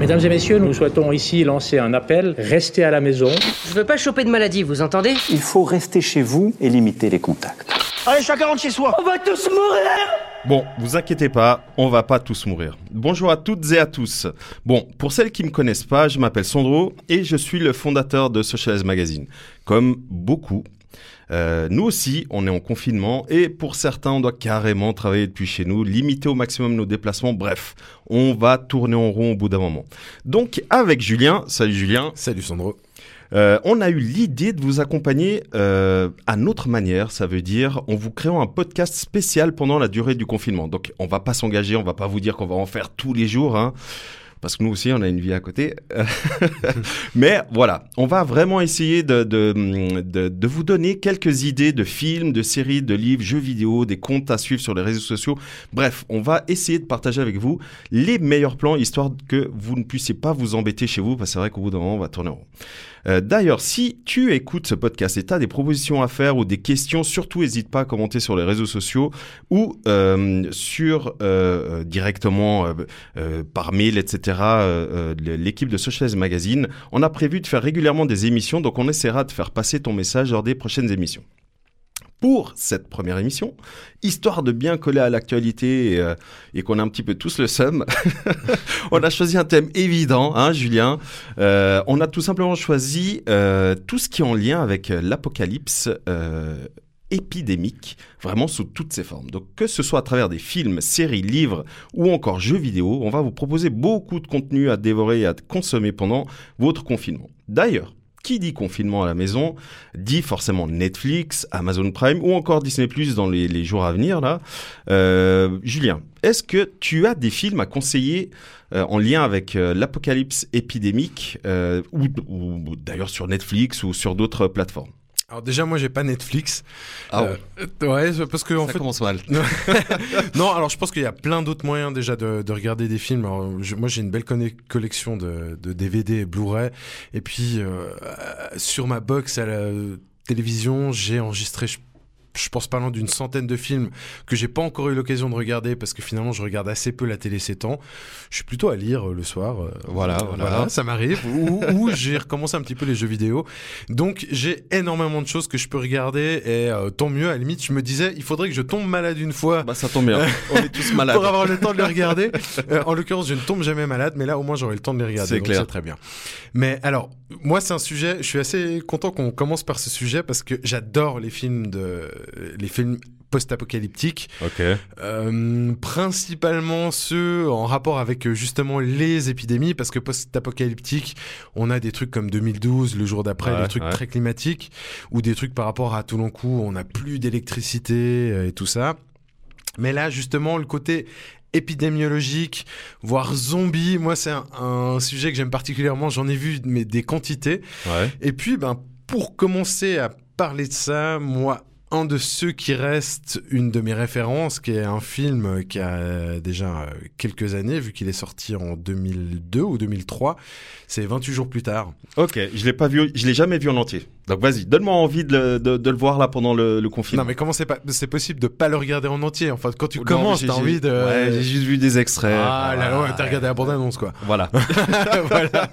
Mesdames et messieurs, nous souhaitons ici lancer un appel. Restez à la maison. Je veux pas choper de maladie, vous entendez? Il faut rester chez vous et limiter les contacts. Allez, chacun rentre chez soi. On va tous mourir Bon, vous inquiétez pas, on va pas tous mourir. Bonjour à toutes et à tous. Bon, pour celles qui me connaissent pas, je m'appelle Sandro et je suis le fondateur de Socialize Magazine. Comme beaucoup, euh, nous aussi, on est en confinement et pour certains, on doit carrément travailler depuis chez nous, limiter au maximum nos déplacements. Bref, on va tourner en rond au bout d'un moment. Donc, avec Julien, salut Julien. Salut Sandro. Euh, on a eu l'idée de vous accompagner euh, à notre manière, ça veut dire en vous créant un podcast spécial pendant la durée du confinement. Donc on va pas s'engager, on va pas vous dire qu'on va en faire tous les jours. Hein parce que nous aussi, on a une vie à côté. Mais voilà, on va vraiment essayer de, vous donner quelques idées de films, de séries, de livres, jeux vidéo, des comptes à suivre sur les réseaux sociaux. Bref, on va essayer de partager avec vous les meilleurs plans, histoire que vous ne puissiez pas vous embêter chez vous, parce que c'est vrai qu'au bout d'un moment, on va tourner en rond. Euh, D'ailleurs, si tu écoutes ce podcast et tu as des propositions à faire ou des questions, surtout n'hésite pas à commenter sur les réseaux sociaux ou euh, sur euh, directement par mail, etc. L'équipe de Socialize Magazine. On a prévu de faire régulièrement des émissions, donc on essaiera de faire passer ton message lors des prochaines émissions pour cette première émission, histoire de bien coller à l'actualité et, euh, et qu'on a un petit peu tous le seum. on a choisi un thème évident, hein, Julien. Euh, on a tout simplement choisi euh, tout ce qui est en lien avec l'apocalypse épidémique, vraiment sous toutes ses formes. Donc que ce soit à travers des films, séries, livres ou encore jeux vidéo, on va vous proposer beaucoup de contenu à dévorer et à consommer pendant votre confinement. D'ailleurs, qui dit confinement à la maison dit forcément Netflix, Amazon Prime ou encore Disney Plus dans les, jours à venir là. Euh, Julien, est-ce que tu as des films à conseiller euh, en lien avec euh, l'apocalypse épidémique ou d'ailleurs sur Netflix ou sur d'autres plateformes? Alors déjà moi j'ai pas Netflix. Ah ouais. Euh, ouais parce que en Ça fait commence mal. non alors je pense qu'il y a plein d'autres moyens déjà de, de, regarder des films. Alors, je, moi j'ai une belle collection de, de DVD et Blu-ray et puis euh, sur ma box à la télévision j'ai enregistré je je pense pas loin d'une centaine de films que j'ai pas encore eu l'occasion de regarder parce que finalement je regarde assez peu la télé ces temps. Je suis plutôt à lire euh, le soir. Euh, voilà, euh, voilà. voilà, ça m'arrive. ou, ou j'ai recommencé un petit peu les jeux vidéo. Donc j'ai énormément de choses que je peux regarder et euh, tant mieux. À la limite, je me disais, il faudrait que je tombe malade une fois. Bah ça tombe bien. On est tous malades. pour avoir le temps de les regarder. Euh, en l'occurrence, je ne tombe jamais malade, mais là au moins j'aurai le temps de les regarder. C'est clair. C'est très bien. Mais alors, moi c'est un sujet. Je suis assez content qu'on commence par ce sujet parce que j'adore les films de les films post-apocalyptiques. Ok. Euh, principalement ceux en rapport avec justement les épidémies, parce que post-apocalyptique, on a des trucs comme 2012, le jour d'après, Ouais, des trucs ouais. très climatiques, ou des trucs par rapport à tout long coup, on n'a plus d'électricité euh, et tout ça. Mais là, justement, le côté épidémiologique, voire zombie, moi c'est un, un sujet que j'aime particulièrement, j'en ai vu mais des quantités. Ouais. Et puis, ben, pour commencer à parler de ça, moi, un de ceux qui reste une de mes références, qui est un film qui a déjà quelques années, vu qu'il est sorti en 2002 ou 2003, c'est 28 jours plus tard. Ok, je l'ai pas vu, je l'ai jamais vu en entier. Donc vas-y, donne-moi envie de le, de, de le voir là pendant le, le confinement. Non, mais comment c'est pas, c'est possible de pas le regarder en entier? Enfin, quand tu Non, commences, t'as envie de. Ouais, j'ai juste vu des extraits. Ah là là, ouais, t'as regardé la bande-annonce, quoi. Voilà. voilà.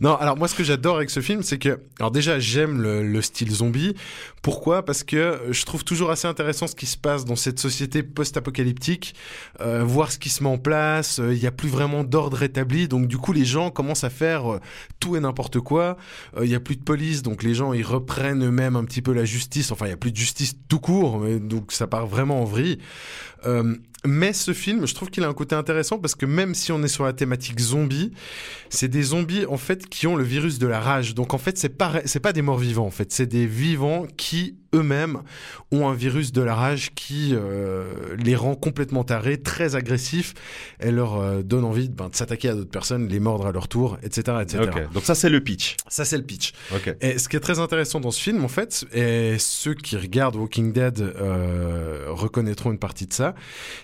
Non, alors moi ce que j'adore avec ce film, c'est que, alors déjà j'aime le, le style zombie. Pourquoi? Parce que je trouve toujours assez intéressant ce qui se passe dans cette société post-apocalyptique, euh, voir ce qui se met en place. euh, Il n'y a plus vraiment d'ordre établi, donc du coup les gens commencent à faire euh, tout et n'importe quoi. Il n'y a plus de police, donc les gens ils reprennent eux-mêmes un petit peu la justice. Enfin, il n'y a plus de justice tout court, donc ça part vraiment en vrille. Euh, mais ce film, je trouve qu'il a un côté intéressant parce que même si on est sur la thématique zombie, c'est des zombies en fait qui ont le virus de la rage. Donc en fait, c'est pas c'est pas des morts vivants en fait, c'est des vivants qui eux-mêmes ont un virus de la rage qui euh, les rend complètement tarés, très agressifs, et leur euh, donne envie ben, de s'attaquer à d'autres personnes, les mordre à leur tour, etc., etc. Donc ça c'est le pitch. Ça c'est le pitch. Et ce qui est très intéressant dans ce film, en fait, et ceux qui regardent Walking Dead euh, reconnaîtront une partie de ça,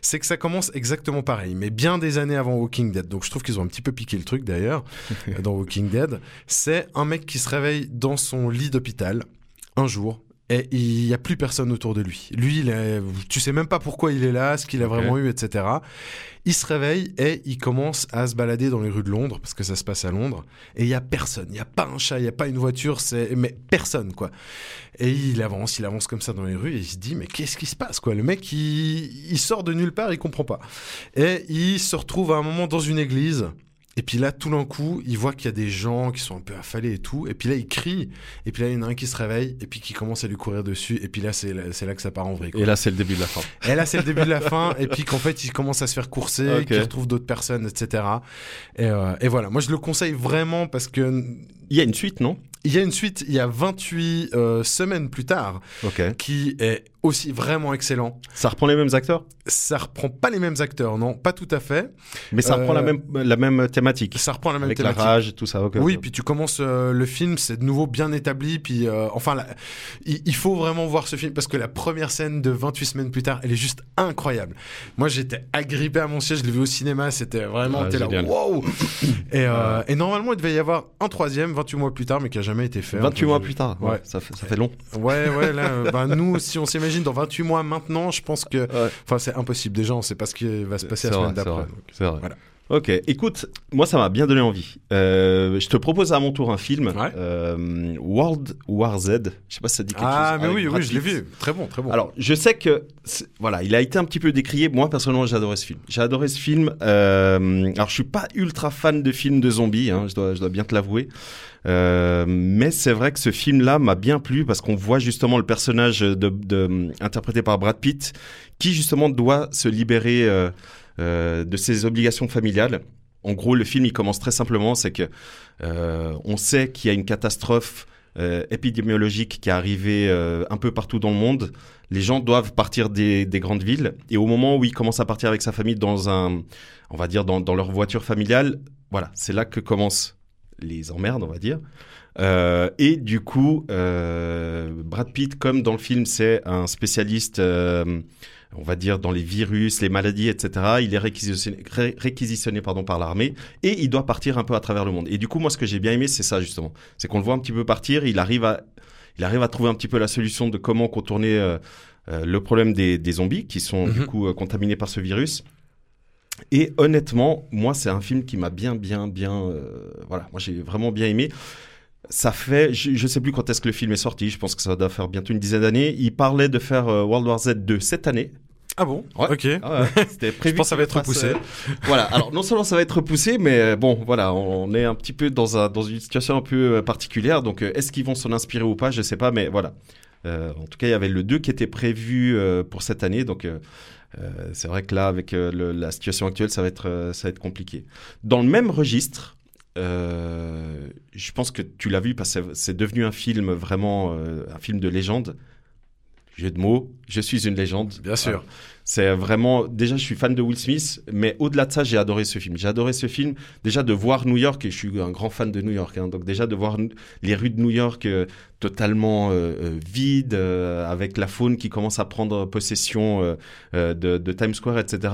c'est que ça commence exactement pareil, mais bien des années avant Walking Dead. Donc je trouve qu'ils ont un petit peu piqué le truc d'ailleurs dans Walking Dead. C'est un mec qui se réveille dans son lit d'hôpital un jour et il y a plus personne autour de lui. Lui, il est- tu sais même pas pourquoi il est là, ce qu'il a vraiment eu, etc. Il se réveille et il commence à se balader dans les rues de Londres parce que ça se passe à Londres et il y a personne, il y a pas un chat, il y a pas une voiture, c'est mais personne quoi. Et il avance, il avance comme ça dans les rues et il se dit mais qu'est-ce qui se passe quoi? Le mec il, il sort de nulle part, il comprend pas. Et il se retrouve à un moment dans une église. Et puis là, tout d'un coup, il voit qu'il y a des gens qui sont un peu affalés et tout. Et puis là, il crie. Et puis là, il y en a un qui se réveille et puis qui commence à lui courir dessus. Et puis là, c'est là, que ça part en vrille. quoi. Et là, c'est le début de la fin. Et là, c'est le début de la fin. Et puis qu'en fait, il commence à se faire courser, Ok. qu'il retrouve d'autres personnes, etc. Et, euh, et voilà. Moi, je le conseille vraiment parce que Il y a une suite, non? il y a une suite, il y a 28 euh, semaines plus tard, qui est aussi vraiment excellent. Ça reprend les mêmes acteurs? Ça reprend pas les mêmes acteurs, non, pas tout à fait. Mais ça reprend Euh, la même, la même thématique. Ça reprend la même Avec thématique. la rage tout ça. ok. Oui, puis tu commences euh, le film, c'est de nouveau bien établi, puis euh, enfin, la- il, il faut vraiment voir ce film parce que la première scène de 28 semaines plus tard, elle est juste incroyable. Moi, j'étais agrippé à mon siège, je l'ai vu au cinéma, c'était vraiment, t'es là, wow. et, euh, et normalement, il devait y avoir un troisième 28 mois plus tard, mais qui a jamais été fait. 28 Enfin, mois plus tard. Ouais. Ouais. Ça fait, ça fait long. Ouais, ouais, là, euh, ben, nous, si on s'imagine dans 28 mois maintenant, je pense que, Ouais. enfin, c'est impossible. Déjà, on sait pas ce qui va se passer la semaine d'après. c'est vrai. Ok, écoute, moi ça m'a bien donné envie. Euh, je te propose à mon tour un film, Ouais. euh, World War Z. Je sais pas si ça dit quelque chose. Ah, mais oui, Brad oui, je l'ai vu. Très bon, très bon. Alors, je sais que voilà, il a été un petit peu décrié. Moi, personnellement, j'ai adoré ce film. J'ai adoré ce film. Euh, alors, je suis pas ultra fan de films de zombies. Hein, je dois, je dois bien te l'avouer. Euh, mais c'est vrai que ce film-là m'a bien plu parce qu'on voit justement le personnage de, de- interprété par Brad Pitt, qui justement doit se libérer euh, de ses obligations familiales. En gros, le film, il commence très simplement, c'est que euh, on sait qu'il y a une catastrophe euh, épidémiologique qui est arrivée euh, un peu partout dans le monde. Les gens doivent partir des, des grandes villes et au moment où il commence à partir avec sa famille dans un, on va dire dans, leur voiture familiale, voilà, c'est là que commencent les emmerdes, on va dire. Euh, et du coup, euh, Brad Pitt, comme dans le film, c'est un spécialiste, euh, on va dire, dans les virus, les maladies, etc. Il est réquisitionné, ré- réquisitionné pardon, par l'armée et il doit partir un peu à travers le monde. Et du coup, moi, ce que j'ai bien aimé, c'est ça justement. C'est qu'on le voit un petit peu partir, il arrive à, il arrive à trouver un petit peu la solution de comment contourner euh, euh, le problème des, des zombies qui sont du Mhm. coup euh, contaminés par ce virus. Et honnêtement, moi, c'est un film qui m'a bien, bien, bien, voilà, moi j'ai vraiment bien aimé. Ça fait, je, je sais plus quand est-ce que le film est sorti. Je pense que ça doit faire bientôt une dizaine d'années. Il parlait de faire euh, World War Z 2 cette année. Ah bon? Ouais. Ok. Ah ouais, C'était prévu. pense que ça va être repoussé. euh, voilà. Alors non seulement ça va être repoussé, mais euh, bon, voilà, on est un petit peu dans un dans une situation un peu particulière. Donc, est-ce qu'ils vont s'en inspirer ou pas? Je sais pas, mais voilà. Euh, en tout cas, il y avait le 2 qui était prévu euh, pour cette année, donc. euh, c'est vrai que là, avec le- la situation actuelle, ça va être, ça va être compliqué. Dans le même registre, euh, je pense que tu l'as vu parce que c'est- devenu un film vraiment, euh, un film de légende. Jeu de mots, je suis une légende. Bien sûr. C'est vraiment. Déjà, je suis fan de Will Smith, mais au-delà de ça, j'ai adoré ce film. J'ai adoré ce film. Déjà, de voir New York, et je suis un grand fan de New York, hein, donc déjà de voir les rues de New York euh, totalement vides, avec la faune qui commence à prendre possession de, de Times Square, etc.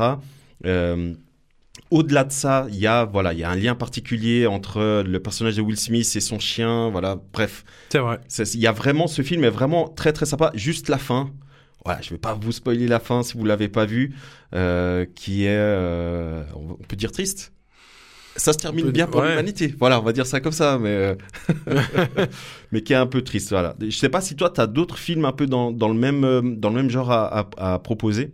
Au-delà de ça, il y a voilà, il y a un lien particulier entre le personnage de Will Smith et son chien. Voilà, bref, C'est vrai. Il y a vraiment, ce film est vraiment très très sympa. Juste la fin. Voilà, je vais pas vous spoiler la fin si vous l'avez pas vu, euh, qui est, euh, on peut dire triste. Ça se termine bien pour ouais. l'humanité. Voilà, on va dire ça comme ça, mais euh, mais qui est un peu triste. Voilà. Je sais pas si toi, tu as d'autres films un peu dans, dans le même dans le même genre à, à, à proposer.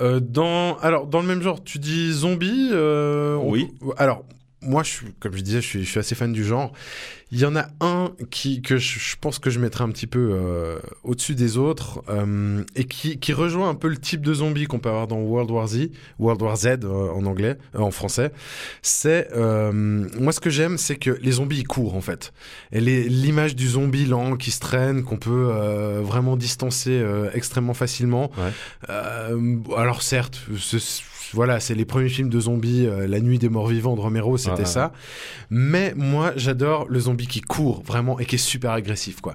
Euh, dans alors dans le même genre, tu dis zombie. euh, Oui. Alors moi, je suis, comme je disais, je suis, je suis assez fan du genre. Il y en a un qui que je, je pense que je mettrais un petit peu euh, au-dessus des autres euh, et qui, qui rejoint un peu le type de zombie qu'on peut avoir dans World War Z, World War Z euh, en anglais, euh, en français. C'est euh, moi ce que j'aime, c'est que les zombies ils courent en fait. Et l'image du zombie lent qui se traîne, qu'on peut euh, vraiment distancer euh, extrêmement facilement. Euh, alors certes, ce- voilà, c'est les premiers films de zombies, euh, La Nuit des Morts Vivants de Romero, c'était ça. Mais moi, j'adore le zombie qui court vraiment et qui est super agressif, quoi.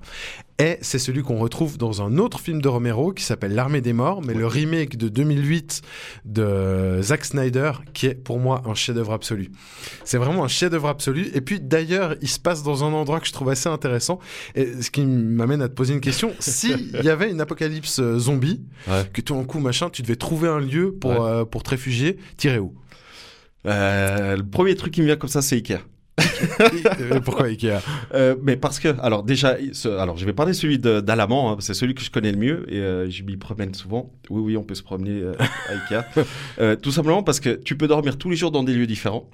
Et c'est celui qu'on retrouve dans un autre film de Romero qui s'appelle L'Armée des Morts, mais le remake de 2008 de Zack Snyder, qui est pour moi un chef-d'œuvre absolu. C'est vraiment un chef-d'œuvre absolu. Et puis d'ailleurs, il se passe dans un endroit que je trouve assez intéressant, et ce qui m'amène à te poser une question. S'il y avait une apocalypse euh, zombie, Ouais. que tout en coup, machin, tu devais trouver un lieu pour, Ouais. euh, pour te réfugier, tirer où? Euh, le premier truc qui me vient comme ça, c'est Ikea. Pourquoi Ikea? Euh, mais parce que, alors déjà, ce- alors je vais parler celui de- d'Alamand, hein, c'est celui que je connais le mieux et euh, je m'y promène souvent. Oui, oui, on peut se promener euh, à Ikea. Tout simplement parce que tu peux dormir tous les jours dans des lieux différents.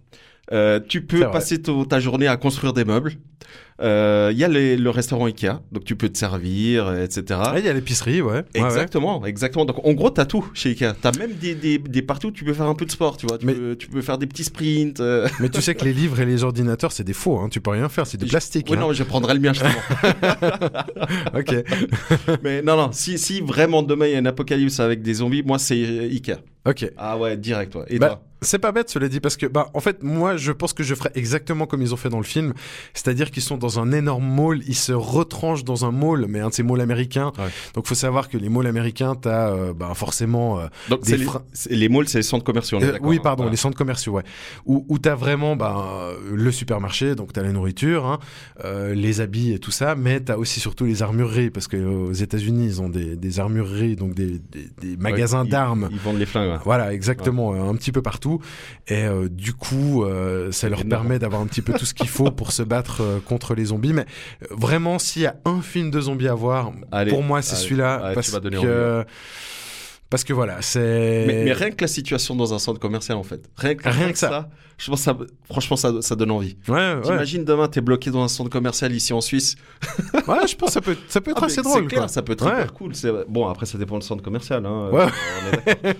Euh, tu peux passer ta journée à construire des meubles. Euh, Il y a les- le restaurant Ikea, donc tu peux te servir, euh, etc. Ah, Il y a l'épicerie, ouais. Exactement, exactement. Donc en gros, t'as tout chez Ikea. T'as même des, des, des parties où tu peux faire un peu de sport, tu vois. Tu, Mais- peux, tu peux faire des petits sprints. euh. Mais tu sais que les livres et les ordinateurs, c'est des faux, hein. tu peux rien faire, c'est du plastique. Ouais, hein. non, je prendrai le mien justement. Ok. Mais non, non, si, si vraiment demain il y a une apocalypse avec des zombies, moi c'est euh, Ikea. Ok. Ah ouais, direct, ouais. Et Bah, toi? C'est pas bête, cela dit, parce que, bah, en fait, moi, je pense que je ferais exactement comme ils ont fait dans le film. C'est-à-dire qu'ils sont dans un énorme mall, ils se retranchent dans un mall, mais un de ces malls américains. Ouais. Donc, faut savoir que les malls américains, t'as, euh, bah, forcément, euh, Donc des c'est les, les malls, c'est les centres commerciaux. Euh, oui, hein, pardon, les centres commerciaux, ouais. Où, où t'as vraiment bah, le supermarché, donc t'as la nourriture, hein, euh, les habits et tout ça, mais t'as aussi surtout les armureries, parce que aux États-Unis, ils ont des, des armureries, donc des, des, des magasins Ouais, d'armes. Ils vendent les flingues. ouais. Voilà, exactement, euh, un petit peu partout. Et euh, du coup, euh, ça leur énorme. permet d'avoir un petit peu tout ce qu'il faut pour se battre euh, contre les zombies. Mais vraiment, s'il y a un film de zombies à voir, Allez, pour moi, c'est celui-là. Parce que... Parce que voilà, c'est... Mais, mais rien que la situation dans un centre commercial, en fait. Rien que, Rien que ça. je pense que ça, franchement, ça, ça donne envie. Ouais, ouais. T'imagines demain, t'es bloqué dans un centre commercial ici en Suisse. Ouais, je pense que ça peut, ça peut être Ah, assez c'est drôle. clair, quoi. ça peut être Ouais. hyper cool. Bon, après, ça dépend du centre commercial. Hein. Ouais. Euh.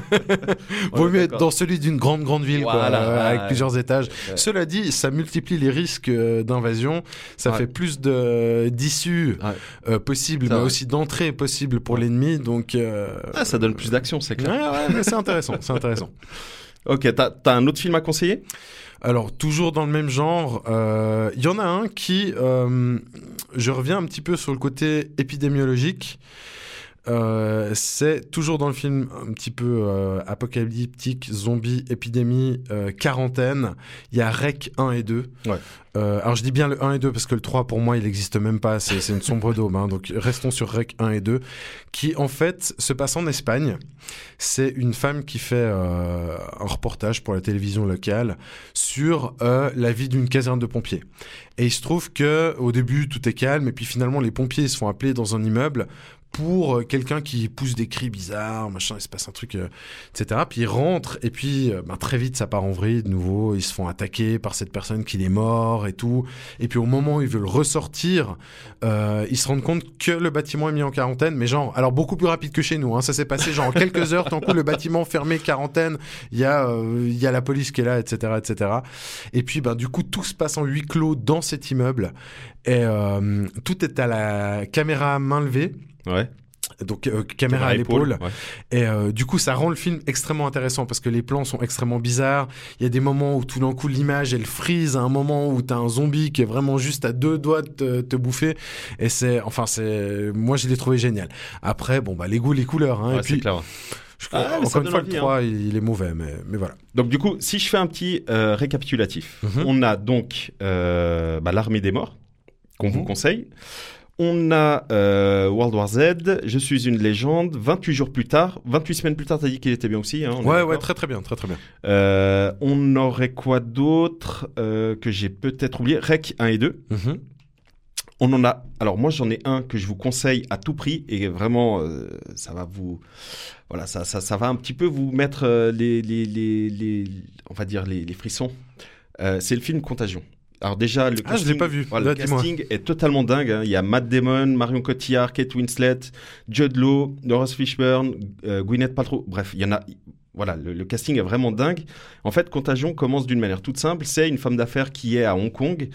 Vaut mieux être dans celui d'une grande, grande ville, quoi, euh, avec plusieurs étages. Cela dit, ça multiplie les risques euh, d'invasion. Ça fait plus d'issues euh, possibles, mais aussi d'entrées possibles pour l'ennemi. Donc, Ah, ça donne plus d'action, c'est clair. ouais, mais c'est intéressant, c'est intéressant. Ok, t'as t'as un autre film à conseiller? Alors, toujours dans le même genre, euh, il y en a un qui, euh, je reviens un petit peu sur le côté épidémiologique. Euh, c'est toujours dans le film un petit peu euh, apocalyptique, zombie, épidémie, euh, quarantaine. Il y a Rec 1 et 2. Ouais. Euh, alors je dis bien le 1 et 2 parce que le 3 pour moi il n'existe même pas, c'est une sombre dôme. hein. donc restons sur Rec 1 et 2 qui en fait se passe en Espagne. C'est une femme qui fait un reportage pour la télévision locale sur la vie d'une caserne de pompiers. Et il se trouve que au début tout est calme et puis finalement les pompiers se font appeler dans un immeuble pour euh, quelqu'un qui pousse des cris bizarres, machin, il se passe un truc, euh, etc. Puis ils rentrent et puis euh, ben, très vite ça part en vrille de nouveau. Ils se font attaquer par cette personne qui est mort et tout. Et puis au moment où ils veulent ressortir, ils se rendent compte que le bâtiment est mis en quarantaine, mais genre alors beaucoup plus rapide que chez nous. Hein. Ça s'est passé genre en quelques heures. Tant coup le bâtiment fermé quarantaine, il y a y a la police qui est là, etc., etc. Et puis ben du coup tout se passe en huis clos dans cet immeuble et tout est à la caméra main levée. Ouais. Donc euh, caméra à l'épaule. Ouais. Et euh, du coup, ça rend le film extrêmement intéressant parce que les plans sont extrêmement bizarres. Il y a des moments où tout d'un coup l'image elle freeze, à un moment où t'as un zombie qui est vraiment juste à deux doigts de te, te bouffer. Et c'est, enfin c'est, moi je l'ai trouvé génial. Après, bon bah les goûts, les couleurs. Hein, Ouais, et c'est puis, clair. je Ah, crois, ça encore une fois, le 3 il, il est mauvais, mais, mais voilà. Donc du coup, si je fais un petit euh, récapitulatif, Mhm. on a donc euh, bah, l'armée des morts qu'on vous Mhm. conseille. On a euh, World War Z, Je suis une légende, 28 jours plus tard, 28 semaines plus tard, t'as dit qu'il était bien aussi. Hein, Ouais, ouais, très très bien, très très bien. Euh, on aurait quoi d'autre euh, que j'ai peut-être oublié? Rec 1 et 2. Mhm. On en a. Alors moi j'en ai un que je vous conseille à tout prix et vraiment ça va vous voilà ça, ça, ça va un petit peu vous mettre les, les, les, les- on va dire les, les frissons. C'est le film Contagion. Alors déjà le Ah, je l'ai pas vu. voilà, Là, le dis-moi. casting est totalement dingue. hein. Il y a Matt Damon, Marion Cotillard, Kate Winslet, Judd Law, Laurence Fishburne, euh, Gwyneth Paltrow. Bref, il y en a. Voilà, le, le casting est vraiment dingue. En fait, Contagion commence d'une manière toute simple. C'est une femme d'affaires qui est à Hong Kong.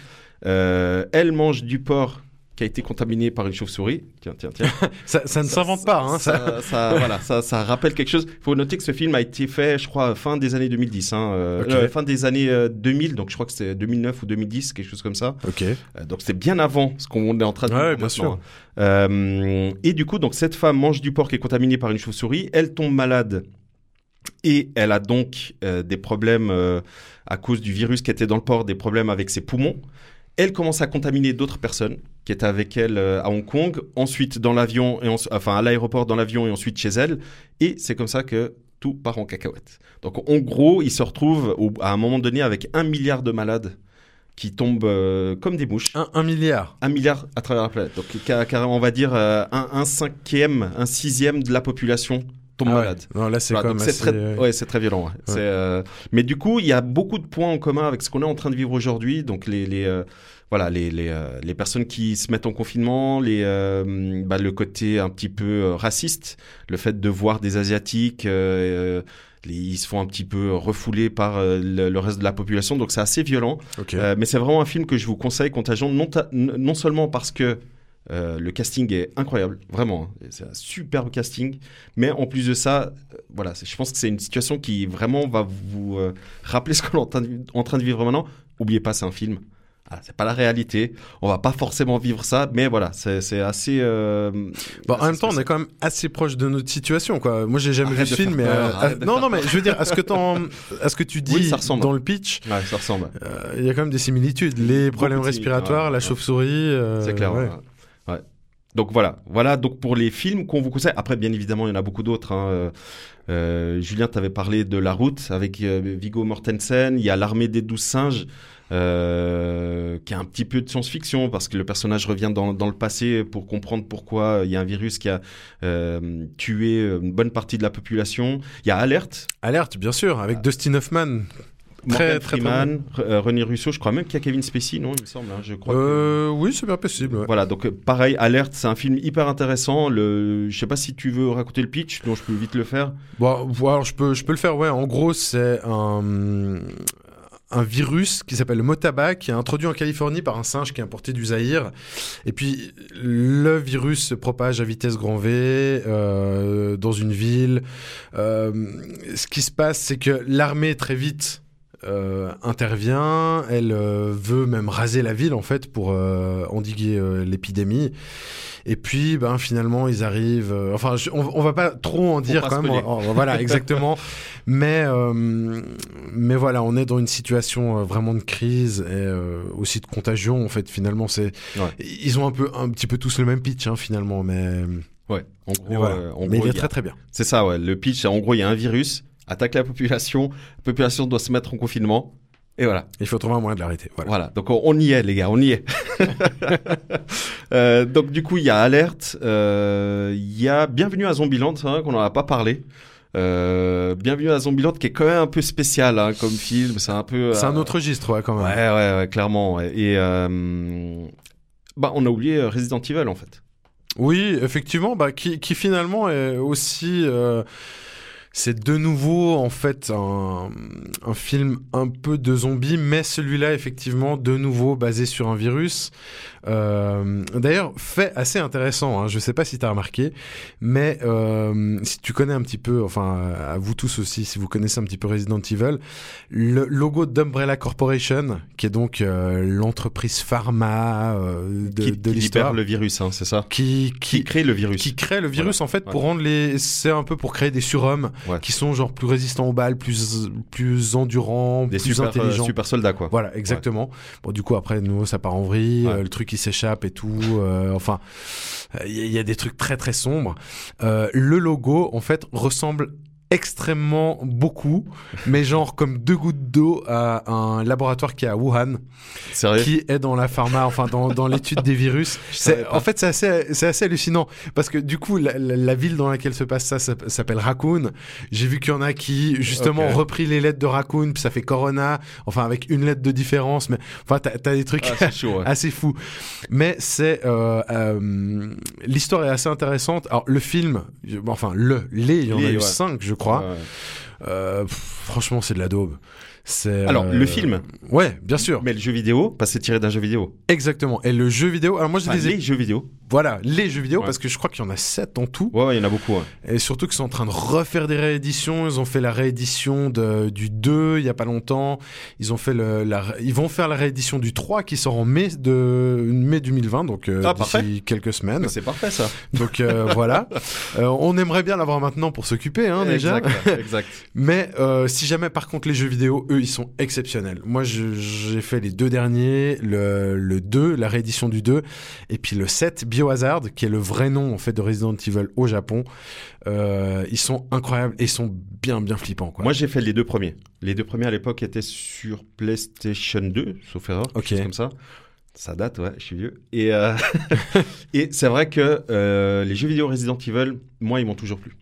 Euh, elle mange du porc qui a été contaminé par une chauve-souris. Tiens, tiens, tiens. Ça, ça ne s'invente pas, hein, ça. voilà, ça, ça rappelle quelque chose. Il faut noter que ce film a été fait, je crois, fin des années 2010, hein, euh, euh, fin des années euh, 2000, donc je crois que c'est 2009 ou 2010, quelque chose comme ça. Ok. Euh, donc c'était bien avant ce qu'on est en train de Ouais, bien sûr. hein. Euh, et du coup, donc cette femme mange du porc qui est contaminée par une chauve-souris, elle tombe malade et elle a donc euh, des problèmes euh, à cause du virus qui était dans le porc, des problèmes avec ses poumons. Elle commence à contaminer d'autres personnes qui étaient avec elle euh, à Hong Kong, ensuite dans l'avion, et enfin à l'aéroport dans l'avion et ensuite chez elle. Et c'est comme ça que tout part en cacahuète. Donc en gros, il se retrouve au- à un moment donné avec un milliard de malades qui tombent euh, comme des mouches. Un, un milliard. Un milliard à travers la planète. Donc carrément, on va dire euh, un, un cinquième, un sixième de la population tombe Ah ouais. malade. Non, là, c'est Voilà, c'est assez... très, ouais, c'est très violent. ouais. Euh, Mais du coup, il y a beaucoup de points en commun avec ce qu'on est en train de vivre aujourd'hui. Donc les, les euh, voilà, les, les, euh, les personnes qui se mettent en confinement, les, euh, bah, le côté un petit peu euh, raciste, le fait de voir des asiatiques. euh, euh, ils se font un petit peu refouler par euh, le, le reste de la population, donc c'est assez violent. Euh, mais c'est vraiment un film que je vous conseille, Contagion, non, non seulement parce que euh, le casting est incroyable, vraiment, hein, c'est un superbe casting, mais en plus de ça, euh, voilà, je pense que c'est une situation qui vraiment va vous euh, rappeler ce qu'on est en train, de, vivre maintenant. Oubliez pas, c'est un film. Ah, c'est pas la réalité. On va pas forcément vivre ça, mais voilà, c'est assez. euh, Bon, en même temps, on est quand même assez proche de notre situation, quoi. Moi, j'ai jamais Arrête vu ce film, mais euh, à- non, non, mais je veux dire, à ce que t'en, à ce que tu dis Oui, ça ressemble. dans le pitch, Ouais, ça ressemble. euh, il y a quand même des similitudes. Les problèmes respiratoires, la ouais. chauve-souris. C'est clair. Donc voilà, voilà donc pour les films qu'on vous conseille. Après, bien évidemment, il y en a beaucoup d'autres. hein. Euh, euh, Julien, t'avais parlé de La Route avec euh, Viggo Mortensen. Il y a L'Armée des douze singes, euh, qui a un petit peu de science-fiction parce que le personnage revient dans, dans le passé pour comprendre pourquoi il y a un virus qui a tué une bonne partie de la population. Il y a Alerte, Alerte, bien sûr, avec Dustin Hoffman. Très, Morgan très, très Freeman, euh, René Russo. Je crois même qu'il y a Kevin Spacey, non Il me semble. hein, je crois. que- Euh, oui, c'est bien possible. ouais. Voilà, donc euh, pareil, Alerte, c'est un film hyper intéressant. Le, je sais pas si tu veux raconter le pitch, donc je peux vite le faire. Bon, bon, alors je peux, je peux le faire, ouais. En gros, c'est un, un virus qui s'appelle le Motaba, qui est introduit en Californie par un singe qui est importé du Zaïre. Et puis, le virus se propage à vitesse grand V euh, dans une ville. Euh, ce qui se passe, c'est que l'armée, très vite, euh, intervient. Elle euh, veut même raser la ville, en fait, pour euh, endiguer l'épidémie. Et puis, ben, finalement, ils arrivent. enfin, je- on, on va pas trop en dire quand même. voilà, exactement. mais, mais voilà, on est dans une situation vraiment de crise et aussi de contagion. En fait, finalement, c'est. Ouais. Ils ont un peu, un petit peu tous le même pitch, hein, finalement, mais. Ouais, en gros, mais voilà. il est il y a- très très bien. c'est ça, ouais. Le pitch, en gros, il y a un virus, attaque la population, la population doit se mettre en confinement, et voilà. Il faut trouver un moyen de l'arrêter. Voilà. Voilà, donc on, y est, les gars, on y est. Euh, donc du coup, il y a Alerte, euh, il y a Bienvenue à Zombieland, hein, qu'on n'en a pas parlé. Euh, Bienvenue à Zombieland, qui est quand même un peu spécial hein, comme film. C'est un peu. C'est un autre registre, ouais, quand même. ouais, ouais, clairement. ouais. Et bah, on a oublié Resident Evil en fait. Oui, effectivement, bah, qui, qui finalement est aussi. C'est de nouveau, en fait, un, un film un peu de zombies, mais celui-là, effectivement, de nouveau basé sur un virus. Euh, D'ailleurs, fait assez intéressant, hein, je sais pas si tu as remarqué, mais euh, si tu connais un petit peu, enfin, à vous tous aussi, si vous connaissez un petit peu Resident Evil, le logo d'Umbrella Corporation, qui est donc euh, l'entreprise pharma euh, de, qui, de l'histoire, le virus, hein, c'est ça qui, Qui qui, crée le virus. qui crée le virus en fait pour rendre les c'est un peu pour créer des surhommes Ouais. qui sont genre plus résistants aux balles plus plus endurants Des plus super, euh, intelligents super soldats quoi. voilà exactement bon du coup après de nouveau ça part en vrille Ouais. euh, le truc qui s'échappe et tout euh, enfin il y, y a des trucs très très sombres le logo en fait ressemble extrêmement beaucoup mais genre comme deux gouttes d'eau à un laboratoire qui est à Wuhan Sérieux? qui est dans la pharma, enfin dans, dans l'étude des virus. C'est, en fait, c'est assez, c'est assez hallucinant parce que du coup, la, la- la ville dans laquelle se passe ça, ça s'appelle Raccoon. J'ai vu qu'il y en a qui justement ont repris les lettres de Raccoon, puis ça fait Corona, enfin avec une lettre de différence, mais enfin t'as, t'as des trucs Ah, c'est chaud. ouais. assez fous. Mais c'est euh, euh, l'histoire est assez intéressante. Alors le film, enfin le les, il y en Les, a eu ouais. cinq, je crois. Ouais. Euh, pff, franchement, c'est de la daube. C'est Alors, euh, le film, Ouais, bien sûr. mais le jeu vidéo, parce que c'est tiré d'un jeu vidéo. Exactement. Et le jeu vidéo. Alors moi, je Enfin, les jeux vidéo. Voilà, les jeux vidéo, Ouais. parce que je crois qu'il y en a 7 en tout. Ouais, ouais, il y en a beaucoup. ouais. Et surtout qu'ils sont en train de refaire des rééditions. Ils ont fait la réédition de, du 2 il y a pas longtemps. Ils ont fait le, la, ils vont faire la réédition du 3 qui sort en mai de mai 2020, donc euh, Ah, d'ici quelques semaines. C'est parfait ça. Donc euh, voilà. Euh, on aimerait bien l'avoir maintenant pour s'occuper, hein, déjà. Exact. exact. Mais euh, si jamais par contre les jeux vidéo, eux, ils sont exceptionnels. Moi, j'ai fait les deux derniers, le, le 2, la réédition du 2, et puis le 7, Biohazard, qui est le vrai nom en fait de Resident Evil au Japon. Euh, ils sont incroyables et ils sont bien bien flippants. Quoi. Moi, j'ai fait les deux premiers. Les deux premiers à l'époque étaient sur PlayStation 2, sauf erreur, quelque Ok. chose comme ça. Ça date, ouais, je suis vieux. Et, euh, et c'est vrai que euh, les jeux vidéo Resident Evil, moi, ils m'ont toujours plu.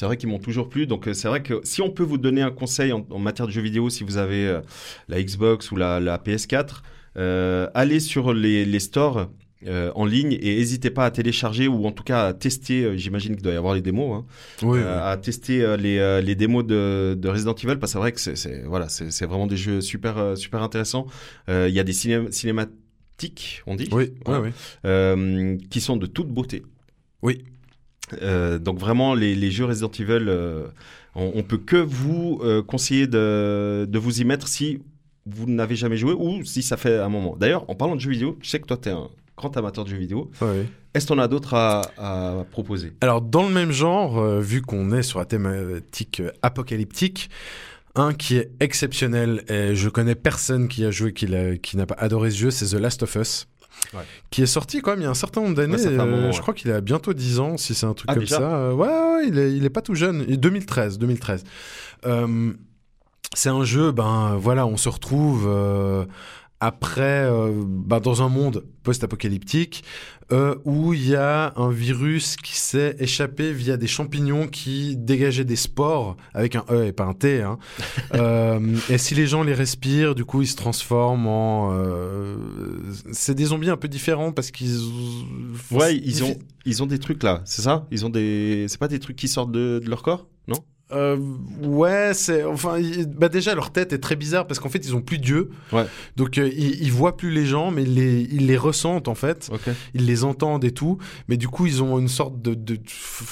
C'est vrai qu'ils m'ont toujours plu. Donc, euh, c'est vrai que si on peut vous donner un conseil en, en matière de jeux vidéo, si vous avez euh, la Xbox ou la, la PS4, euh, allez sur les, les stores euh, en ligne et n'hésitez pas à télécharger ou en tout cas à tester. euh, J'imagine qu'il doit y avoir les démos. Hein, Oui, euh, à tester les, les démos de, de Resident Evil parce que c'est vrai que c'est- voilà c'est c'est vraiment des jeux super super intéressants. Il y a des ciné- cinématiques, on dit, oui, oui, Ouais. oui. euh, qui sont de toute beauté. Oui. Euh, donc vraiment les, les jeux Resident Evil, euh, on, on peut que vous euh, conseiller de, de vous y mettre si vous n'avez jamais joué ou si ça fait un moment. D'ailleurs, en parlant de jeux vidéo, je sais que toi tu es un grand amateur de jeux vidéo. oui, oui. Est-ce qu'on a d'autres à, à proposer? Alors, dans le même genre, vu qu'on est sur la thématique apocalyptique, un qui est exceptionnel, et je connais personne qui a joué qui n'a pas adoré ce jeu, c'est The Last of Us. Ouais. Qui est sorti quand même il y a un certain nombre d'années. Ouais, euh, Je crois qu'il a bientôt 10 ans, si c'est un truc Ah, comme déjà ça. Euh, ouais, il est, il est pas tout jeune. Et 2013, 2013. Euh, c'est un jeu, ben voilà, on se retrouve euh, après, euh, ben, dans un monde post-apocalyptique euh, où il y a un virus qui s'est échappé via des champignons qui dégageaient des spores avec un E et pas un T. Hein. Euh, et si les gens les respirent, du coup, ils se transforment en. euh, c'est des zombies un peu différents parce qu'ils. Ouais, ils ont, ils ont des trucs là, c'est ça? Ils ont des. C'est pas des trucs qui sortent de, de leur corps? Euh, ouais, c'est enfin, il- bah déjà leur tête est très bizarre parce qu'en fait ils ont plus d'yeux, Ouais. donc euh, ils, ils voient plus les gens, mais ils les, ils les ressentent en fait, Ok. ils les entendent et tout, mais du coup ils ont une sorte de, de...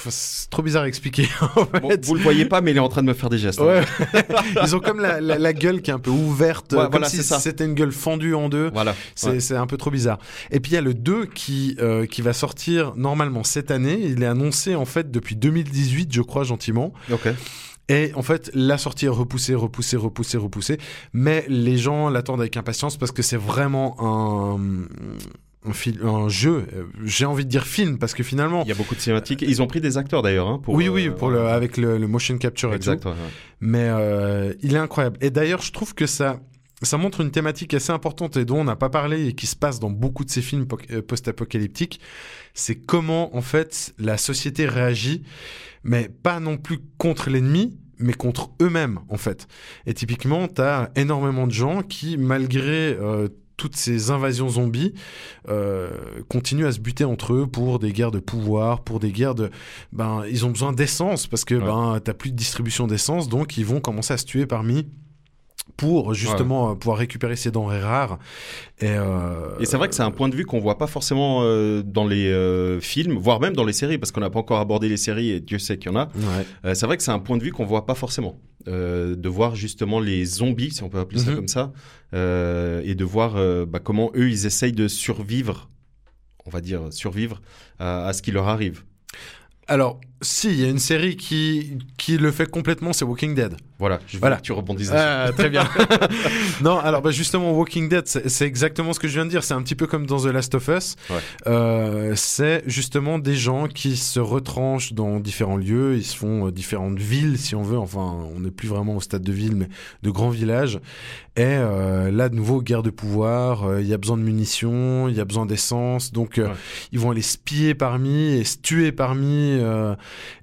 c'est trop bizarre à expliquer. en Bon, fait. vous le voyez pas, mais il est en train de me faire des gestes. hein. Ouais, ils ont comme la, la, la gueule qui est un peu ouverte, Ouais, comme voilà, si c'était une gueule fendue en deux. Voilà. C'est un peu trop bizarre. Et puis il y a le 2 qui, euh, qui va sortir normalement cette année. Il est annoncé en fait depuis 2018, je crois gentiment. Ok. Et en fait, la sortie est repoussée, repoussée, repoussée, repoussée. Mais les gens l'attendent avec impatience parce que c'est vraiment un, un, fil- un jeu. Euh, J'ai envie de dire film parce que finalement. Il y a beaucoup de cinématiques. Ils ont pris des acteurs d'ailleurs. Hein, pour, oui, oui, euh, pour le, avec le, le motion capture et Exact. tout. ouais, ouais. Mais euh, il est incroyable. Et d'ailleurs, je trouve que ça, ça montre une thématique assez importante et dont on n'a pas parlé et qui se passe dans beaucoup de ces films euh, post-apocalyptiques. C'est comment, en fait, la société réagit, mais pas non plus contre l'ennemi, mais contre eux-mêmes, en fait. Et typiquement, tu as énormément de gens qui, malgré euh, toutes ces invasions zombies, euh, continuent à se buter entre eux pour des guerres de pouvoir, pour des guerres de... Ben, ils ont besoin d'essence parce que Ouais. ben, t'as plus de distribution d'essence, donc ils vont commencer à se tuer parmi pour justement euh, pouvoir récupérer ces denrées rares. Et, euh, Et c'est vrai que c'est un point de vue qu'on voit pas forcément euh, dans les euh, films, voire même dans les séries, parce qu'on n'a pas encore abordé les séries et Dieu sait qu'il y en a. Ouais. C'est vrai que c'est un point de vue qu'on voit pas forcément. De voir justement les zombies, si on peut appeler ça Mhm. comme ça, et de voir bah, comment eux ils essayent de survivre, on va dire survivre à, à ce qui leur arrive. Alors, si, il y a une série qui, qui le fait complètement, c'est Walking Dead. Voilà, je Voilà. que tu rebondisses dessus. Ah, très bien. non, alors bah, justement, Walking Dead, c'est exactement ce que je viens de dire. C'est un petit peu comme dans The Last of Us. Ouais. Euh, c'est justement des gens qui se retranchent dans différents lieux. Ils se font euh, différentes villes, si on veut. Enfin, on n'est plus vraiment au stade de ville, mais de grands villages. Et euh, là, de nouveau, guerre de pouvoir. euh, Il y a besoin de munitions, il y a besoin d'essence. Donc, euh, Ouais. ils vont aller se piller parmi et se tuer parmi.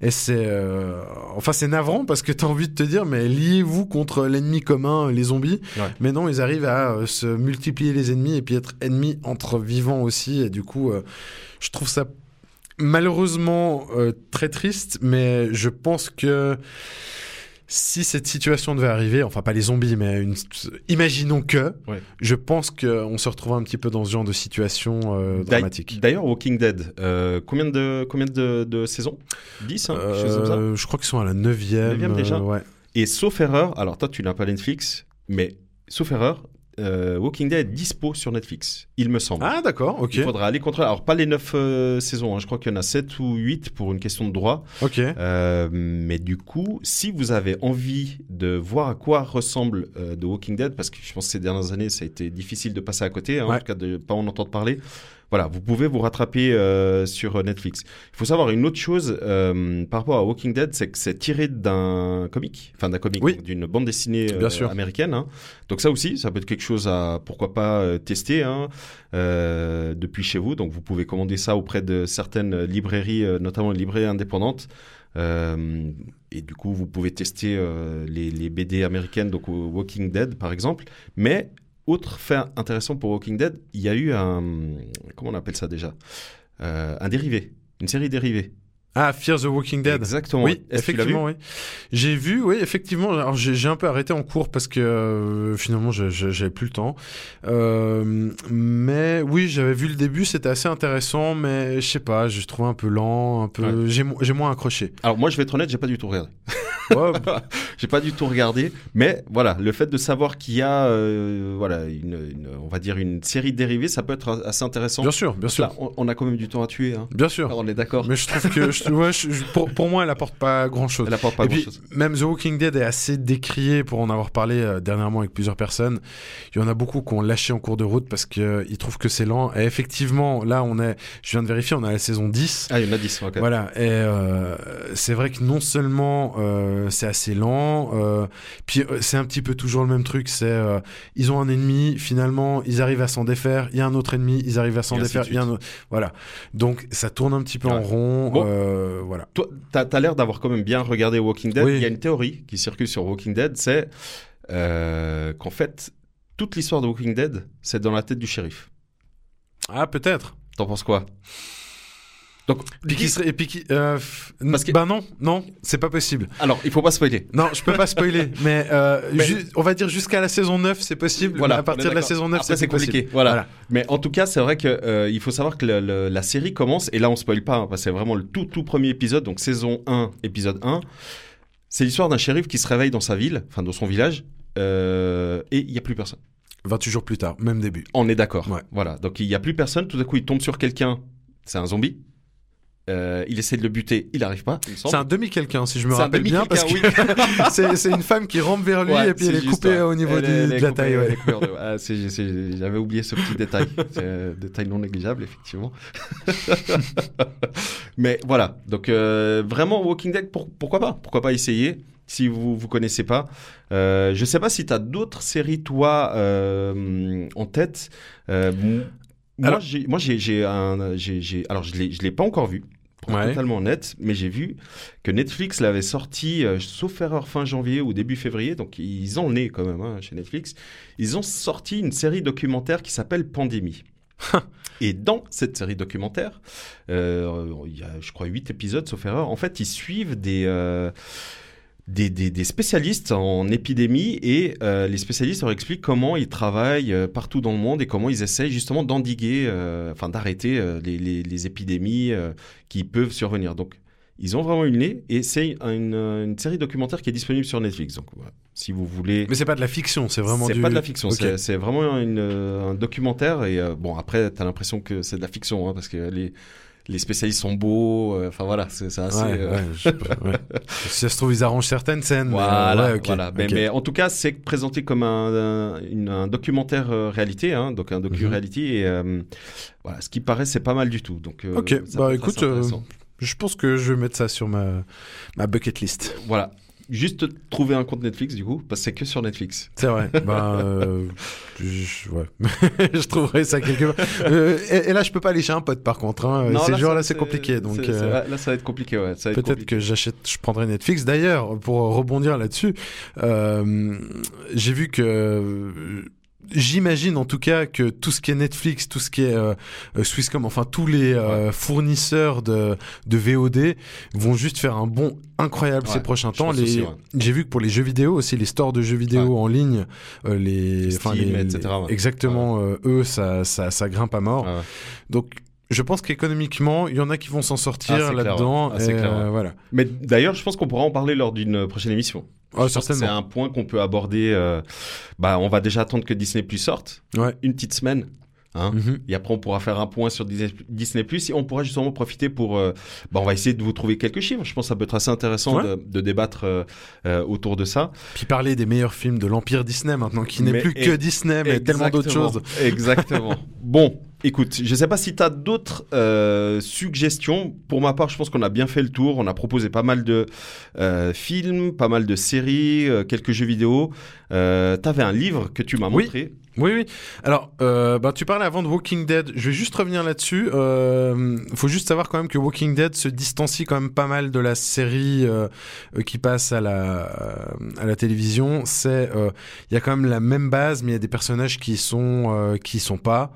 Et c'est, euh, enfin, c'est navrant parce que t'as envie de te dire, mais liez-vous contre l'ennemi commun, les zombies. Ouais. Mais non, ils arrivent à euh, se multiplier les ennemis et puis être ennemis entre vivants aussi. Et du coup, euh, je trouve ça malheureusement très triste, mais je pense que si cette situation devait arriver, enfin pas les zombies, mais une... imaginons que, Ouais. je pense qu'on se retrouve un petit peu dans ce genre de situation euh, dramatique. D'ailleurs, Walking Dead, euh, combien de combien de, de saisons? 10 hein, Euh, je crois qu'ils sont à la neuvième. Neuvième déjà ouais. Et sauf erreur, alors toi tu n'as pas Netflix, mais sauf erreur, euh, Walking Dead est dispo sur Netflix, il me semble. Ah d'accord, ok, Il faudra aller contrôler. Alors pas les 9 saisons, hein, je crois qu'il y en a 7 ou 8 pour une question de droit. ok. Euh, mais du coup, si vous avez envie de voir à quoi ressemble euh, The Walking Dead, parce que je pense que ces dernières années, ça a été difficile de passer à côté, hein, en tout cas de pas en entendre parler. Voilà, vous pouvez vous rattraper euh, sur Netflix. Il faut savoir une autre chose euh, par rapport à Walking Dead, c'est que c'est tiré d'un comic, enfin d'un comic, Oui. d'une bande dessinée euh, Bien sûr. américaine. hein. Donc ça aussi, ça peut être quelque chose à pourquoi pas euh, tester hein, euh, depuis chez vous. Donc vous pouvez commander ça auprès de certaines librairies, euh, notamment les librairies indépendantes. Euh, et du coup, vous pouvez tester euh, les, les BD américaines, donc Walking Dead par exemple. Mais autre fait intéressant pour Walking Dead, il y a eu un comment on appelle ça déjà, Euh, un dérivé, une série dérivée. Ah, Fear the Walking Dead. Exactement. Oui, vu effectivement, oui. J'ai vu, oui, effectivement. Alors, j'ai un peu arrêté en cours parce que euh, finalement, j'avais plus le temps. Euh, mais oui, j'avais vu le début, c'était assez intéressant, mais je sais pas, je trouvais un peu lent, un peu. J'ai mo- j'ai moins accroché. Alors moi, je vais être honnête, j'ai pas du tout regardé. J'ai pas du tout regardé, mais voilà, le fait de savoir qu'il y a, euh, voilà, une, une- on va dire une série dérivée, ça peut être assez intéressant. bien sûr, bien sûr, là, on, on a quand même du temps à tuer, hein. bien sûr. On est d'accord. Mais je trouve que, je- ouais, je- je- pour, pour moi, elle apporte pas grand chose. Elle apporte pas Et puis, grand chose. même The Walking Dead est assez décrié pour en avoir parlé euh, dernièrement avec plusieurs personnes. Il y en a beaucoup qui ont lâché en cours de route parce qu'ils trouvent que c'est lent. Et effectivement, là, on est, je viens de vérifier, on est à la saison 10. Ah, il y en a 10, ok. Voilà, et euh, c'est vrai que non seulement euh, c'est assez lent, euh, puis euh, c'est un petit peu toujours le même truc, c'est euh, ils ont un ennemi, finalement ils arrivent à s'en défaire, il y a un autre ennemi, ils arrivent à s'en défaire, il y a un autre... voilà. Donc ça tourne un petit peu en rond, Bon. Euh, voilà. Toi, t'as as, l'air d'avoir quand même bien regardé Walking Dead. Oui. Il y a une théorie qui circule sur Walking Dead, c'est euh, qu'en fait, toute l'histoire de Walking Dead, c'est dans la tête du shérif. Ah peut-être. T'en penses quoi? Donc, Puis qui serait- et puis qui, euh, f- Parce que- bah non, non, c'est pas possible. alors, il faut pas spoiler. Non, je peux pas spoiler, mais, euh, Mais- on va dire jusqu'à la saison 9, c'est possible. Voilà, mais à partir de la saison 9, Après, c'est compliqué. possible. Voilà. Mais en tout cas, c'est vrai que euh, il faut savoir que le- le- la série commence, et là on spoil pas, hein, parce que c'est vraiment le tout tout premier épisode, donc saison 1, épisode 1. C'est l'histoire d'un shérif qui se réveille dans sa ville, enfin dans son village, euh, et il y a plus personne. 28 jours plus tard, même début. On est d'accord. Ouais. Voilà. Donc il y a plus personne. Tout à coup, il tombe sur quelqu'un. C'est un zombie. Euh, il essaie de le buter. Il n'arrive pas. C'est un demi-quelqu'un, si je me rappelle bien, parce que c'est une femme qui rampe vers lui Ouais, et puis elle est coupée ouais. au niveau Elle du- est- elle de la coupée, taille. ouais. Ah, J'avais oublié ce petit détail. C'est un détail non négligeable, effectivement. Mais voilà. Donc euh, vraiment, Walking Dead, pour- pourquoi pas? Pourquoi pas essayer si vous vous connaissez pas. Euh, je sais pas si tu as d'autres séries, toi, euh, en tête. Euh, moi, j'ai, moi, j'ai, j'ai un, j'ai, j'ai- alors je l'ai, je l'ai pas encore vu. Ouais. totalement honnête, mais j'ai vu que Netflix l'avait sorti, euh, sauf erreur, fin janvier ou début février, donc ils ont le nez quand même hein, chez Netflix. Ils ont sorti une série documentaire qui s'appelle Pandémie. Et dans cette série documentaire, euh, il y a, je crois, huit épisodes, sauf erreur. En fait, ils suivent des, euh, des, des- des spécialistes en épidémie et euh, les spécialistes leur expliquent comment ils travaillent euh, partout dans le monde et comment ils essayent justement d'endiguer, euh, enfin d'arrêter les, les- les épidémies qui peuvent survenir. Donc, ils ont vraiment une nez et c'est une, une série documentaire qui est disponible sur Netflix. Donc, voilà. si vous voulez. Mais c'est pas de la fiction, c'est vraiment C'est du... pas de la fiction, c'est- vraiment une, un documentaire. Et bon, après, t'as l'impression que c'est de la fiction, hein, parce que les, les spécialistes sont beaux. euh, Enfin voilà, c'est assez. Ouais, euh, ouais, je- ouais. si ça se trouve, ils arrangent certaines scènes. mais, euh, Voilà. Mais, mais en tout cas, c'est présenté comme un, un, une- un documentaire réalité, hein, donc un docu-réalité. Et euh, voilà, ce qui paraît, c'est pas mal du tout. Donc, Ok, bah écoute. Je pense que je vais mettre ça sur ma, ma bucket list. Voilà. Juste trouver un compte Netflix, du coup, parce que c'est que sur Netflix. C'est vrai. ben, euh, je, ouais. je trouverai ça quelque part. Euh, et, et là, je peux pas aller chez un pote, par contre. Hein. Non, Ces là, jours-là, c'est compliqué. Donc, euh, là, ça va être compliqué, ouais. Peut-être que j'achète, je prendrai Netflix. D'ailleurs, pour rebondir là-dessus, euh, j'ai vu que euh, J'imagine en tout cas que tout ce qui est Netflix, tout ce qui est euh, euh, Swisscom, enfin tous les euh, fournisseurs de, de VOD vont juste faire un bond incroyable Ouais, ces prochains temps. Les... aussi, ouais. J'ai vu que pour les jeux vidéo aussi, les stores de jeux vidéo Ouais. en ligne, euh, les, Steam, enfin, les, etc., exactement, euh, eux, ça, ça, ça grimpe à mort. Donc, je pense qu'économiquement, il y en a qui vont s'en Ah, sortir clair, là-dedans. Ah, euh, voilà. Mais d'ailleurs, je pense qu'on pourra en parler lors d'une prochaine émission. Ah. C'est un point qu'on peut aborder. euh, bah, on va déjà attendre que Disney Plus sorte. Ouais. Une petite semaine. Hein. Mhm. Et après, on pourra faire un point sur Disney, Disney Plus et on pourra justement profiter pour. euh, bah, on va essayer de vous trouver quelques chiffres. Je pense que ça peut être assez intéressant Ouais. de, de débattre euh, euh, autour de ça. Puis parler des meilleurs films de l'Empire Disney maintenant, qui n'est plus que Disney, mais tellement d'autres choses. Exactement. bon, écoute, je sais pas si tu as d'autres euh, suggestions. Pour ma part, je pense qu'on a bien fait le tour. On a proposé pas mal de euh, films, pas mal de séries, euh, quelques jeux vidéo. Tu avais un livre que tu m'as Oui. montré. Oui, oui. Alors, euh, bah, tu parlais avant de Walking Dead. Je vais juste revenir là-dessus. Euh, faut juste savoir quand même que Walking Dead se distancie quand même pas mal de la série euh, qui passe à la à la télévision. C'est il y a quand même la même base, mais il y a des personnages qui sont qui sont pas.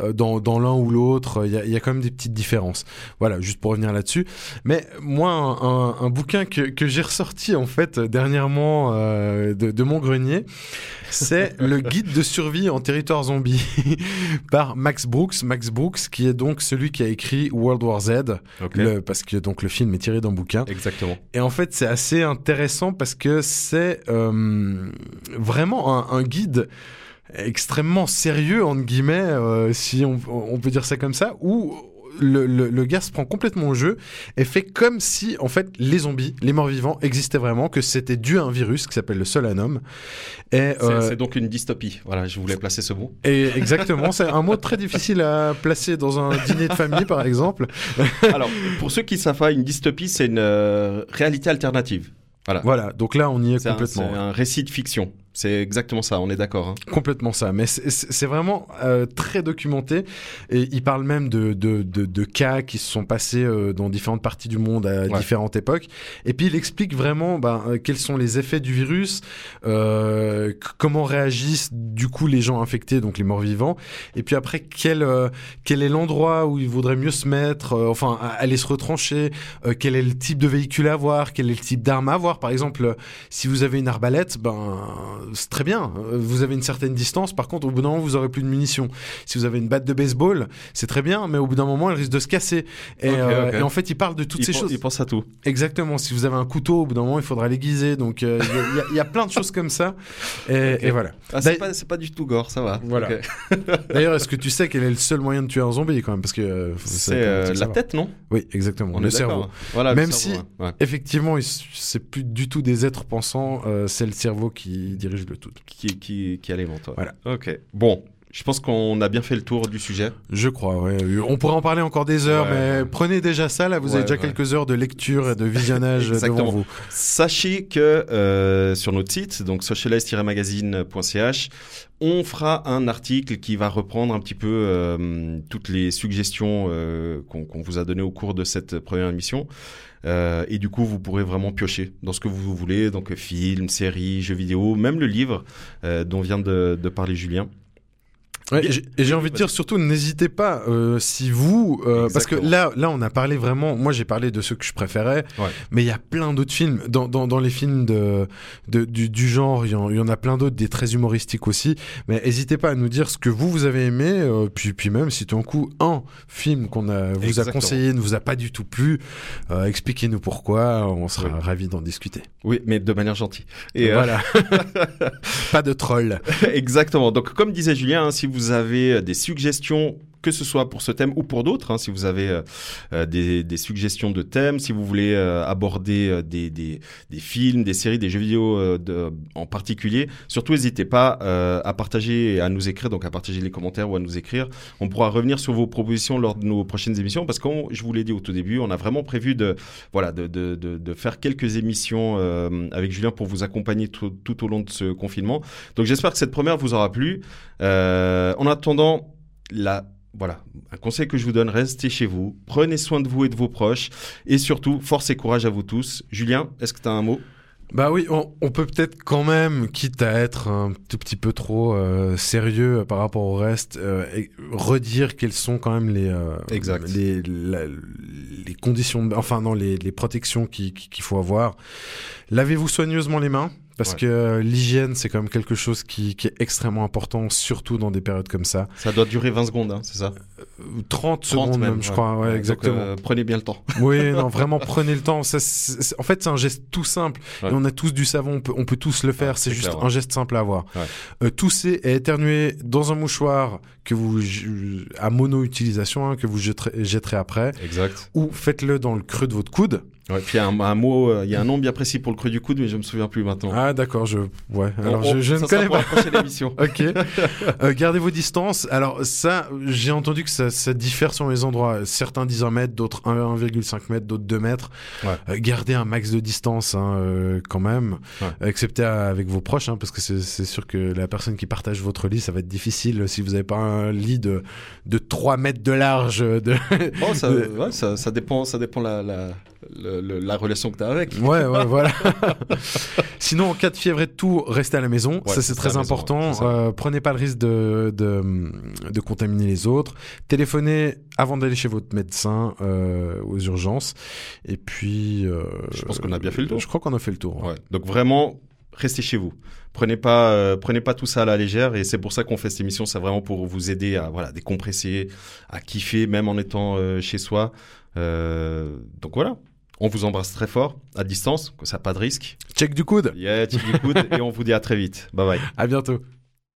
Euh, Dans, dans l'un ou l'autre, il y a, il y a quand même des petites différences. Voilà, juste pour revenir là-dessus. Mais moi, un, un- un bouquin que, que j'ai ressorti en fait dernièrement euh, de, de mon grenier, c'est le guide de survie en territoire zombie par Max Brooks. Max Brooks, qui est donc celui qui a écrit World War Z, le- parce que donc le film est tiré d'un bouquin. Exactement. Et en fait, c'est assez intéressant parce que c'est euh, vraiment un, un guide extrêmement sérieux entre guillemets, euh, si on, on peut dire ça comme ça, où le, le, le gars se prend complètement au jeu et fait comme si en fait les zombies, les morts vivants existaient vraiment, que c'était dû à un virus qui s'appelle le Solanum. C'est euh, c'est donc une dystopie. Voilà, je voulais placer ce mot. et exactement, c'est un mot très difficile à placer dans un dîner de famille par exemple. Alors, pour ceux qui savent pas, une dystopie, c'est une euh, réalité alternative. Voilà. Voilà, donc là on y est C'est un, complètement. c'est un récit de fiction. C'est exactement ça, on est d'accord. hein. Complètement ça, mais c'est- vraiment euh, très documenté et il parle même de, de, de, de cas qui se sont passés euh, dans différentes parties du monde à Ouais. différentes époques et puis il explique vraiment euh, quels sont les effets du virus, euh, comment réagissent du coup les gens infectés, donc les morts vivants, et puis après quel, euh, quel est l'endroit où il vaudrait mieux se mettre, euh, enfin aller se retrancher, euh, quel est le type de véhicule à avoir, quel est le type d'arme à avoir, par exemple si vous avez une arbalète, ben c'est très bien. Vous avez une certaine distance. Par contre, au bout d'un moment, vous aurez plus de munitions. Si vous avez une batte de baseball, c'est très bien, mais au bout d'un moment, elle risque de se casser. Et, euh, et en fait, il parle de toutes il ces choses. Il pense à tout. Exactement. Si vous avez un couteau, au bout d'un moment, il faudra l'aiguiser. Donc, euh, il y a- y, y plein de choses comme ça. Et, voilà. Ah, c'est pas, du tout gore, ça va. Voilà. D'ailleurs, est-ce que tu sais quel est le seul moyen de tuer un zombie quand même? Parce que euh, C'est la tête, non? Oui, exactement. On le cerveau. le Même cerveau, si- ouais. Effectivement, c'est plus du tout des êtres pensants. euh, c'est le cerveau qui dirige le tout. qui, qui, qui alimente. ouais. Voilà. Ok. Bon, je pense qu'on a bien fait le tour du sujet. Je crois, ouais. On pourrait en parler encore des heures, Ouais, mais prenez déjà ça, là, vous Ouais, avez déjà quelques heures de lecture et de visionnage devant vous. Sachez que euh, sur notre site, donc socialize-magazine.ch, on fera un article qui va reprendre un petit peu euh, toutes les suggestions euh, qu'on qu'on vous a données au cours de cette première émission. Euh, et du coup, vous pourrez vraiment piocher dans ce que vous voulez, donc films, séries, jeux vidéo, même le livre euh, dont vient de, de parler Julien. Ouais, j'ai- envie de dire surtout, n'ésitez pas, euh, si vous, euh, parce que là, là, on a parlé vraiment. Moi, j'ai parlé de ceux que je préférais, Ouais. mais il y a plein d'autres films dans, dans, dans les films de, de du, du genre. Il y, en, a plein d'autres, des très humoristiques aussi. Mais n'hésitez pas à nous dire ce que vous vous avez aimé, euh, puis puis même si tout d'un coup un film qu'on a vous a conseillé ne vous a pas du tout plu, expliquez-nous pourquoi. On sera Oui. ravis d'en discuter. Oui, mais de manière gentille. Et voilà. pas de troll. Exactement. Donc, comme disait Julien, hein, si vous avez euh, des suggestions, que ce soit pour ce thème ou pour d'autres, hein, si vous avez euh, euh, des, des suggestions de thèmes, si vous voulez euh, aborder euh, des, des, des films, des séries, des jeux vidéo euh, de- en particulier, surtout n'hésitez pas à partager et à nous écrire, donc à partager les commentaires ou à nous écrire. On pourra revenir sur vos propositions lors de nos prochaines émissions parce que, je vous l'ai dit au tout début, on a vraiment prévu de, voilà, de, de, de, de faire quelques émissions avec Julien pour vous accompagner tout, tout au long de ce confinement. Donc j'espère que cette première vous aura plu. Euh, en attendant, la, voilà, un conseil que je vous donne, restez chez vous, prenez soin de vous et de vos proches, et surtout, force et courage à vous tous. Julien, est-ce que tu as un mot? Bah oui, on, on peut peut-être quand même, quitte à être un tout petit peu trop euh, sérieux par rapport au reste, euh, et redire quelles sont quand même les euh, Exact. les, la- les conditions, de- enfin non, les, les protections qui- qui- qu'il faut avoir. Lavez-vous soigneusement les mains. Parce Ouais. que euh, l'hygiène, c'est quand même quelque chose qui, qui est extrêmement important, surtout dans des périodes comme ça. Ça doit durer 20 secondes, hein, c'est ça? Euh, 30 secondes même, je ouais. crois. Ouais, donc, exactement. euh, prenez bien le temps. Oui, non, vraiment, prenez le temps. Ça, en fait, c'est un geste tout simple. Et on a tous du savon, on peut, on peut tous le faire. C'est juste clair, un geste simple à avoir. Euh, tousser et éternuer dans un mouchoir que vous à mono-utilisation, hein, que vous jetterez, jetterez après, Exact. ou faites-le dans le creux de votre coude. Ouais, puis il y a un, un mot, euh, il y a un nom bien précis pour le creux du coude, mais je me souviens plus maintenant. Ah, d'accord. Je, ouais. Alors, On- je, je ça ne connais pour pas. la prochaine émission. Ok. Euh, gardez vos distances. Alors ça, j'ai entendu que ça, ça diffère sur les endroits. Certains disent 1 mètre, d'autres 1, 1,5 mètres, d'autres 2 mètres. Ouais. Euh, gardez un max de distance hein, quand même, Ouais. excepté avec vos proches, hein, parce que c'est sûr que la personne qui partage votre lit, ça va être difficile si vous n'avez pas un lit de, de 3 mètres de large. De... Bon, ça, ouais, ça, ça dépend, ça dépend la, la, le- le- la relation que tu as avec. Ouais, ouais, voilà. Sinon, en cas de fièvre et de tout, restez à la maison. Ouais, ça, c'est très maison, important. Euh, prenez pas le risque de, de, de contaminer les autres. Téléphonez avant d'aller chez votre médecin euh, aux urgences. Et puis... euh, Je pense qu'on a bien fait le tour. Je crois qu'on a fait le tour. Ouais. Donc vraiment, restez chez vous. Prenez pas, euh, prenez pas tout ça à la légère. Et c'est pour ça qu'on fait cette émission. C'est vraiment pour vous aider à voilà décompresser, à kiffer, même en étant euh, chez soi. Euh, donc voilà. On vous embrasse très fort, à distance, que ça pas de risque. Check du coude. Yeah, tic du coude, et on vous dit à très vite. Bye bye. À bientôt.